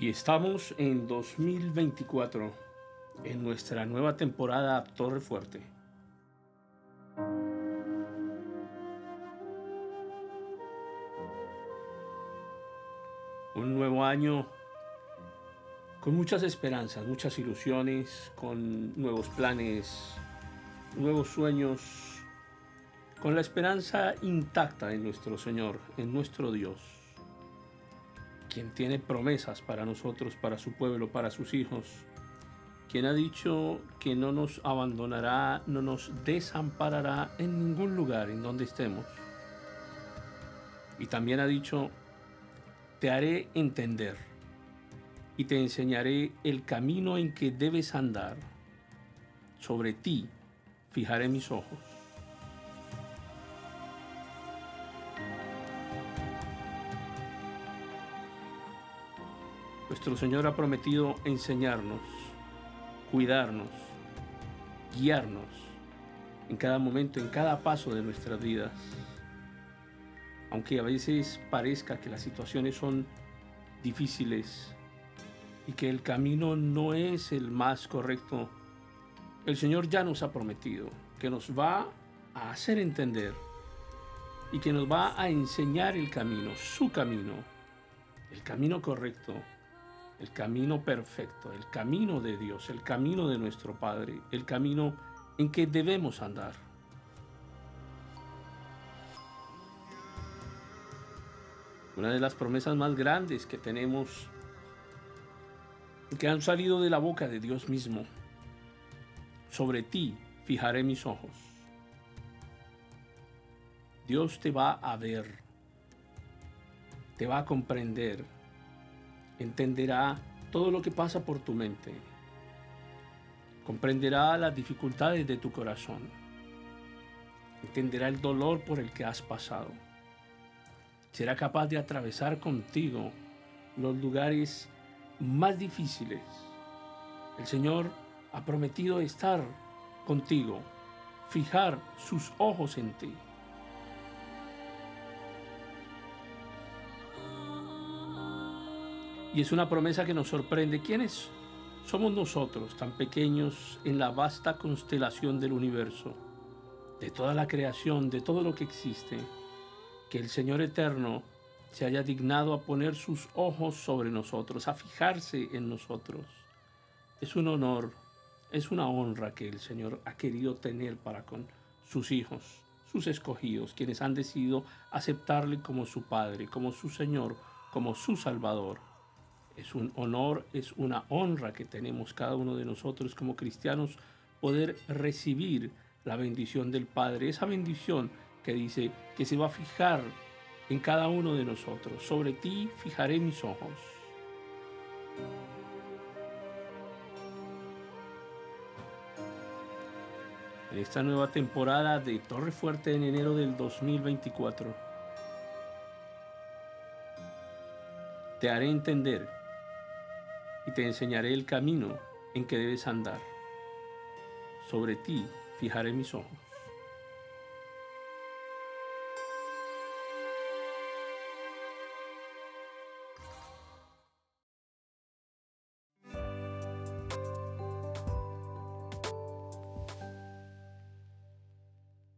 Y estamos en 2024, en nuestra nueva temporada Torre Fuerte. Un nuevo año con muchas esperanzas, muchas ilusiones, con nuevos planes, nuevos sueños, con la esperanza intacta en nuestro Señor, en nuestro Dios quien tiene promesas para nosotros, para su pueblo, para sus hijos, quien ha dicho que no nos abandonará, no nos desamparará en ningún lugar en donde estemos. Y también ha dicho, te haré entender y te enseñaré el camino en que debes andar. Sobre ti fijaré mis ojos. Nuestro Señor ha prometido enseñarnos, cuidarnos, guiarnos en cada momento, en cada paso de nuestras vidas. Aunque a veces parezca que las situaciones son difíciles y que el camino no es el más correcto, el Señor ya nos ha prometido que nos va a hacer entender y que nos va a enseñar el camino, su camino, el camino correcto el camino perfecto, el camino de Dios, el camino de nuestro Padre, el camino en que debemos andar. Una de las promesas más grandes que tenemos, que han salido de la boca de Dios mismo, sobre ti fijaré mis ojos. Dios te va a ver, te va a comprender, entenderá todo lo que pasa por tu mente, comprenderá las dificultades de tu corazón, entenderá el dolor por el que has pasado, será capaz de atravesar contigo los lugares más difíciles. El Señor ha prometido estar contigo, fijar sus ojos en ti. Y es una promesa que nos sorprende. ¿Quiénes somos nosotros tan pequeños en la vasta constelación del universo, de toda la creación, de todo lo que existe? Que el Señor Eterno se haya dignado a poner sus ojos sobre nosotros, a fijarse en nosotros. Es un honor, es una honra que el Señor ha querido tener para con sus hijos, sus escogidos, quienes han decidido aceptarle como su Padre, como su Señor, como su Salvador. Es un honor, es una honra que tenemos cada uno de nosotros como cristianos poder recibir la bendición del Padre, esa bendición que dice que se va a fijar en cada uno de nosotros. Sobre ti fijaré mis ojos. En esta nueva temporada de Torre Fuerte en enero del 2024, te haré entender y te enseñaré el camino en que debes andar. Sobre ti fijaré mis ojos.